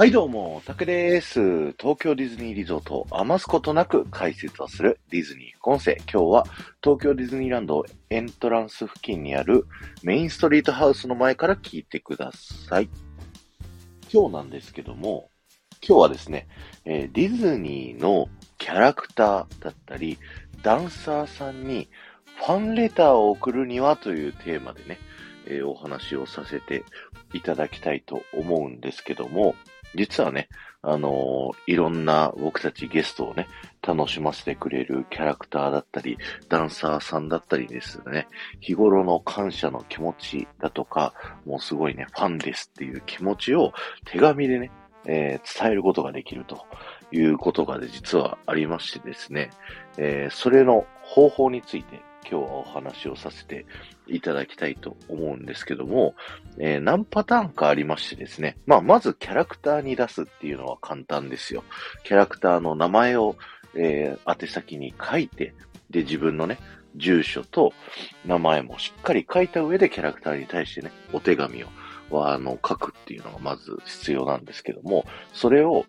はいどうも、タケです。東京ディズニーリゾートを余すことなく解説をするディズニー副音声。今日は東京ディズニーランドエントランス付近にあるメインストリートハウスの前から聞いてください。今日なんですけども、今日はですね、え、ディズニーのキャラクターだったり、ダンサーさんにファンレターを送るにはというテーマでね、え、お話をさせていただきたいと思うんですけども、実はね、あのー、いろんな僕たちゲストをね、楽しませてくれるキャラクターだったり、ダンサーさんだったりですね、日頃の感謝の気持ちだとか、もうすごいね、ファンですっていう気持ちを手紙でね、えー、伝えることができるということが、ね、実はありましてですね、えー、それの方法について今日はお話をさせていただきたいと思うんですけども、えー、何パターンかありましてですね、まあ、まずキャラクターに出すっていうのは簡単ですよ。キャラクターの名前を、えー、宛先に書いて、で、自分のね、住所と名前もしっかり書いた上でキャラクターに対してね、お手紙を、あの、書くっていうのがまず必要なんですけども、それを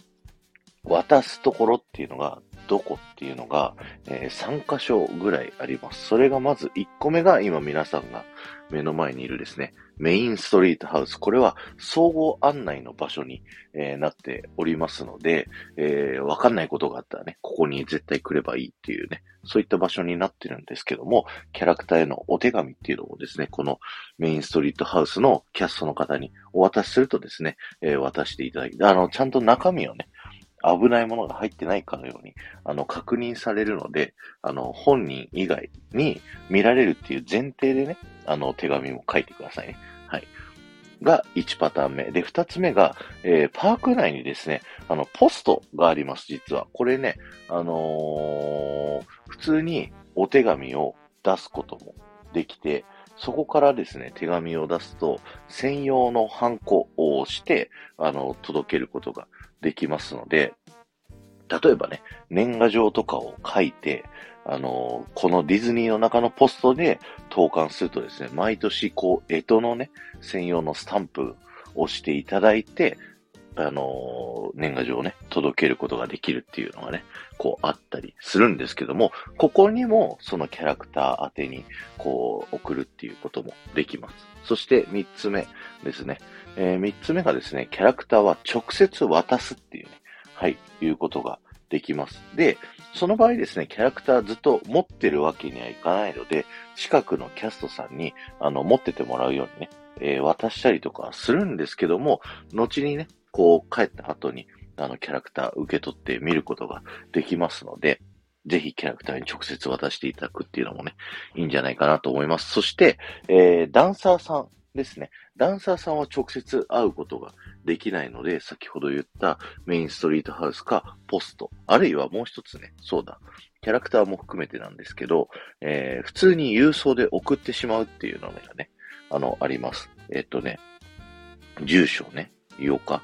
渡すところっていうのがどこっていうのが、えー、3箇所ぐらいあります。それがまず1個目が今皆さんが目の前にいるですね、メインストリートハウス。これは総合案内の場所に、えー、なっておりますので、えー、わかんないことがあったらね、ここに絶対来ればいいっていうね、そういった場所になってるんですけども、キャラクターへのお手紙っていうのをですね、このメインストリートハウスのキャストの方にお渡しするとですね、えー、渡していただき、あの、ちゃんと中身をね、危ないものが入ってないかのように、あの、確認されるので、あの、本人以外に見られるっていう前提でね、あの、手紙も書いてくださいね。はい。が1パターン目。で、2つ目が、えー、パーク内にですね、あの、ポストがあります、実は。これね、あのー、普通にお手紙を出すこともできて、そこからですね、手紙を出すと、専用のハンコを押して、あの、届けることができますので、例えばね、年賀状とかを書いて、あの、このディズニーの中のポストで投函するとですね、毎年こう、干支のね、専用のスタンプをしていただいて、あの、年賀状をね、届けることができるっていうのがね、こうあったりするんですけども、ここにもそのキャラクター宛てに、こう、送るっていうこともできます。そして三つ目ですね。えー、三つ目がですね、キャラクターは直接渡すっていうね、はい、いうことができます。で、その場合ですね、キャラクターずっと持ってるわけにはいかないので、近くのキャストさんに、あの、持っててもらうようにね、えー、渡したりとかするんですけども、後にね、こう帰った後に、あの、キャラクター受け取って見ることができますので、ぜひキャラクターに直接渡していただくっていうのもね、いいんじゃないかなと思います。そして、えー、ダンサーさんですね。ダンサーさんは直接会うことができないので、先ほど言ったメインストリートハウスかポスト、あるいはもう一つね、そうだ、キャラクターも含めてなんですけど、えー、普通に郵送で送ってしまうっていうのがね、あの、あります。えっとね、住所ね、言おうか。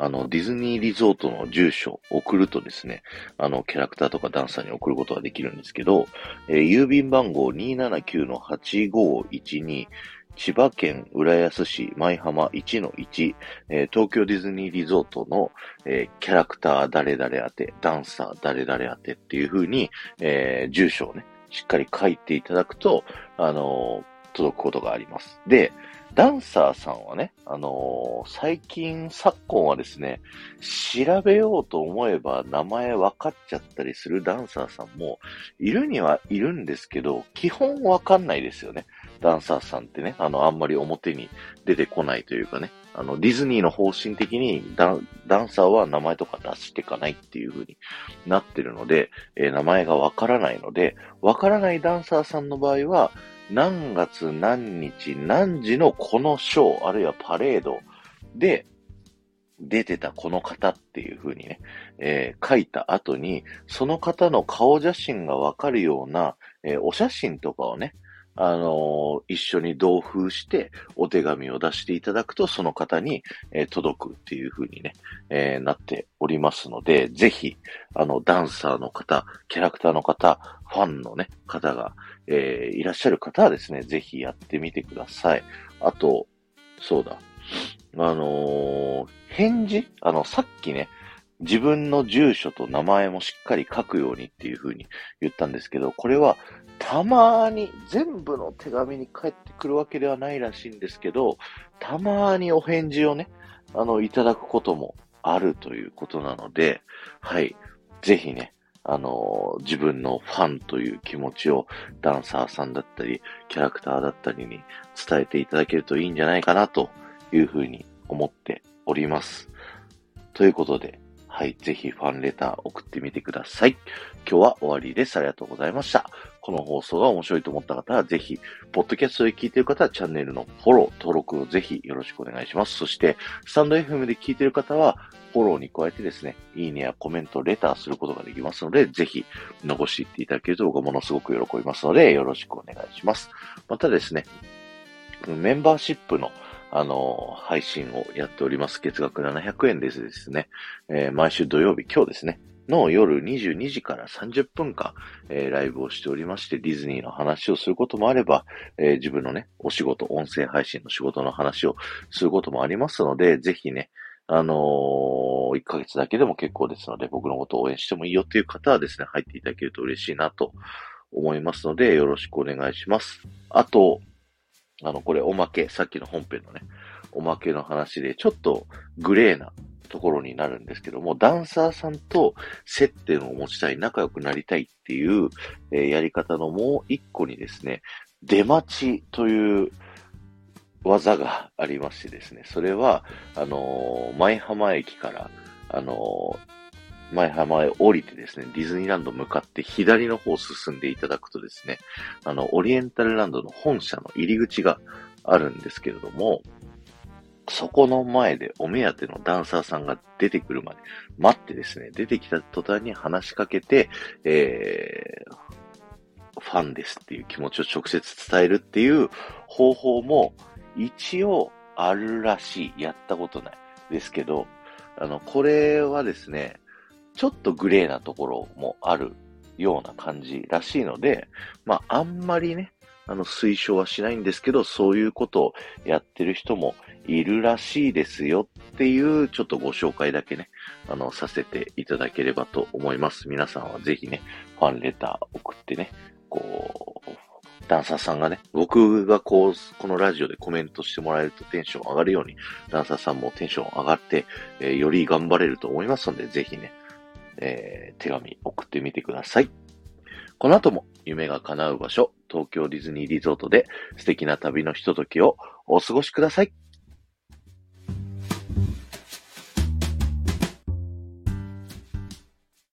あの、ディズニーリゾートの住所を送るとですね、あの、キャラクターとかダンサーに送ることができるんですけど、えー、郵便番号279-8512、千葉県浦安市舞浜1-1、えー、東京ディズニーリゾートの、えー、キャラクター誰々宛て、ダンサー誰々宛てっていう風に、えー、住所をね、しっかり書いていただくと、あの届くことがあります。で、ダンサーさんはね、あのー、最近、昨今はですね、調べようと思えば名前分かっちゃったりするダンサーさんもいるにはいるんですけど、基本分かんないですよね。ダンサーさんってね、あの、あんまり表に出てこないというかね、あの、ディズニーの方針的にダンサーは名前とか出していかないっていう風になってるので、えー、名前がわからないので、わからないダンサーさんの場合は、何月何日何時のこのショー、あるいはパレードで出てたこの方っていう風にね、えー、書いた後に、その方の顔写真がわかるような、えー、お写真とかをね、あの一緒に同封してお手紙を出していただくと、その方に、えー、届くっていう風にね、えー、なっておりますので、ぜひ、あの、ダンサーの方、キャラクターの方、ファンのね、方が、えー、いらっしゃる方はですね、ぜひやってみてください。あと、そうだ。あのー返事？あの、さっきね、自分の住所と名前もしっかり書くようにっていう風に言ったんですけど、これはたまに全部の手紙に返ってくるわけではないらしいんですけど、たまにお返事をね、あの、いただくこともあるということなので、はい。ぜひね、あの、自分のファンという気持ちをダンサーさんだったり、キャラクターだったりに伝えていただけるといいんじゃないかなというふうに思っております。ということで、はい、ぜひファンレター送ってみてください。今日は終わりです。ありがとうございました。この放送が面白いと思った方は、ぜひ、ポッドキャストで聞いている方は、チャンネルのフォロー、登録をぜひよろしくお願いします。そして、スタンド FM で聞いている方は、フォローに加えてですね、いいねやコメント、レターすることができますので、ぜひ残していっていただけると僕はものすごく喜びますので、よろしくお願いします。またですね、メンバーシップのあの、配信をやっております。月額700円ですですね。えー、毎週土曜日、今日ですね。の夜22時から30分間、えー、ライブをしておりまして、ディズニーの話をすることもあれば、えー、自分のね、お仕事、音声配信の仕事の話をすることもありますので、ぜひね、あのー、1ヶ月だけでも結構ですので、僕のことを応援してもいいよっていう方はですね、入っていただけると嬉しいなと思いますので、よろしくお願いします。あと、あの、これおまけ、さっきの本編のね、おまけの話で、ちょっとグレーなところになるんですけども、ダンサーさんと接点を持ちたい、仲良くなりたいっていう、えー、やり方のもう一個にですね、出待ちという技がありましてですね、それは、あのー、舞浜駅から、あのー、前浜へ降りてですね、ディズニーランド向かって左の方を進んでいただくとですね、あの、オリエンタルランドの本社の入り口があるんですけれども、そこの前でお目当てのダンサーさんが出てくるまで待ってですね、出てきた途端に話しかけて、えー、ファンですっていう気持ちを直接伝えるっていう方法も一応あるらしい。やったことない。ですけど、あの、これはですね、ちょっとグレーなところもあるような感じらしいので、まあ、あんまりね、あの、推奨はしないんですけど、そういうことをやってる人もいるらしいですよっていう、ちょっとご紹介だけね、あの、させていただければと思います。皆さんはぜひね、ファンレター送ってね、こう、ダンサーさんがね、僕がこう、このラジオでコメントしてもらえるとテンション上がるように、ダンサーさんもテンション上がって、えー、より頑張れると思いますので、ぜひね、えー、手紙送ってみてください。この後も夢が叶う場所、東京ディズニーリゾートで素敵な旅のひとときをお過ごしください。